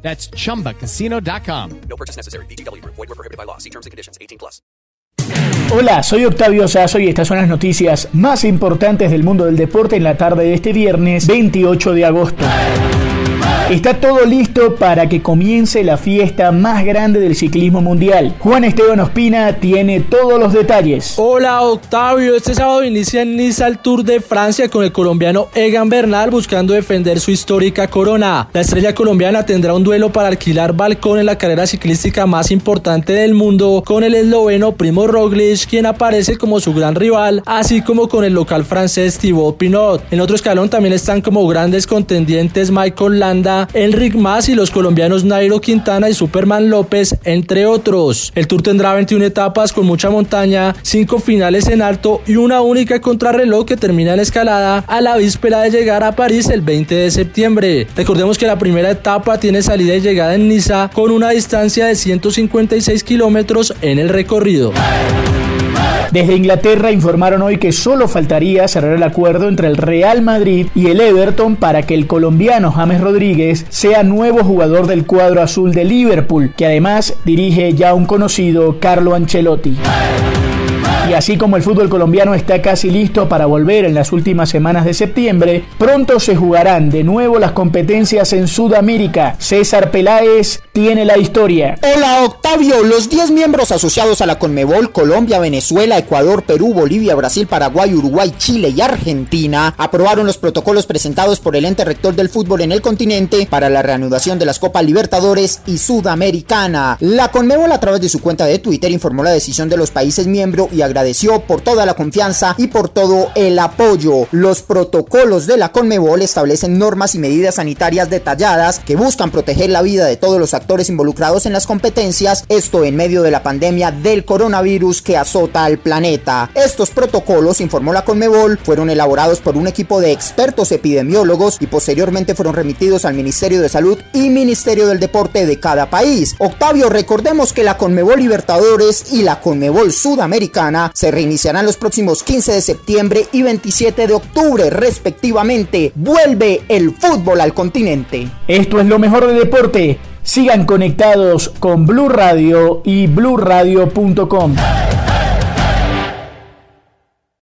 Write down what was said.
That's chumbacasino.com. No purchase necessary. BGW. Void were prohibited by law. See terms and conditions. 18 plus. Hola, soy Octavio Sazo y estas son las noticias más importantes del mundo del deporte en la tarde de este viernes 28 de agosto. Está todo listo para que comience la fiesta más grande del ciclismo mundial. Juan Esteban Ospina tiene todos los detalles. Hola Octavio, este sábado inicia en Niza el Tour de Francia con el colombiano Egan Bernal buscando defender su histórica corona. La estrella colombiana tendrá un duelo para alquilar balcón en la carrera ciclística más importante del mundo con el esloveno Primo Roglic, quien aparece como su gran rival, así como con el local francés Thibaut Pinot. En otro escalón también están como grandes contendientes Michael Landa, Enric Mas y los colombianos Nairo Quintana y Superman López, entre otros. El tour tendrá 21 etapas con mucha montaña, 5 finales en alto y una única contrarreloj que termina en escalada a la víspera de llegar a París el 20 de septiembre. Recordemos que la primera etapa tiene salida y llegada en Niza con una distancia de 156 kilómetros en el recorrido. Desde Inglaterra informaron hoy que solo faltaría cerrar el acuerdo entre el Real Madrid y el Everton para que el colombiano James Rodríguez sea nuevo jugador del cuadro azul de Liverpool, que además dirige ya un conocido Carlo Ancelotti. Y así como el fútbol colombiano está casi listo para volver en las últimas semanas de septiembre, pronto se jugarán de nuevo las competencias en Sudamérica. César Peláez tiene la historia. Hola Octavio, los 10 miembros asociados a la Conmebol, Colombia, Venezuela, Ecuador, Perú, Bolivia, Brasil, Paraguay, Uruguay, Chile y Argentina, aprobaron los protocolos presentados por el ente rector del fútbol en el continente para la reanudación de las Copas Libertadores y Sudamericana. La Conmebol a través de su cuenta de Twitter informó la decisión de los países miembros y agradeció por toda la confianza y por todo el apoyo. Los protocolos de la Conmebol establecen normas y medidas sanitarias detalladas que buscan proteger la vida de todos los actores involucrados en las competencias, esto en medio de la pandemia del coronavirus que azota al planeta. Estos protocolos, informó la Conmebol, fueron elaborados por un equipo de expertos epidemiólogos y posteriormente fueron remitidos al Ministerio de Salud y Ministerio del Deporte de cada país. Octavio, recordemos que la Conmebol Libertadores y la Conmebol Sudamericana se reiniciarán los próximos 15 de septiembre y 27 de octubre respectivamente. Vuelve el fútbol al continente. Esto es lo mejor de deporte. Sigan conectados con Blue Radio y bluradio.com.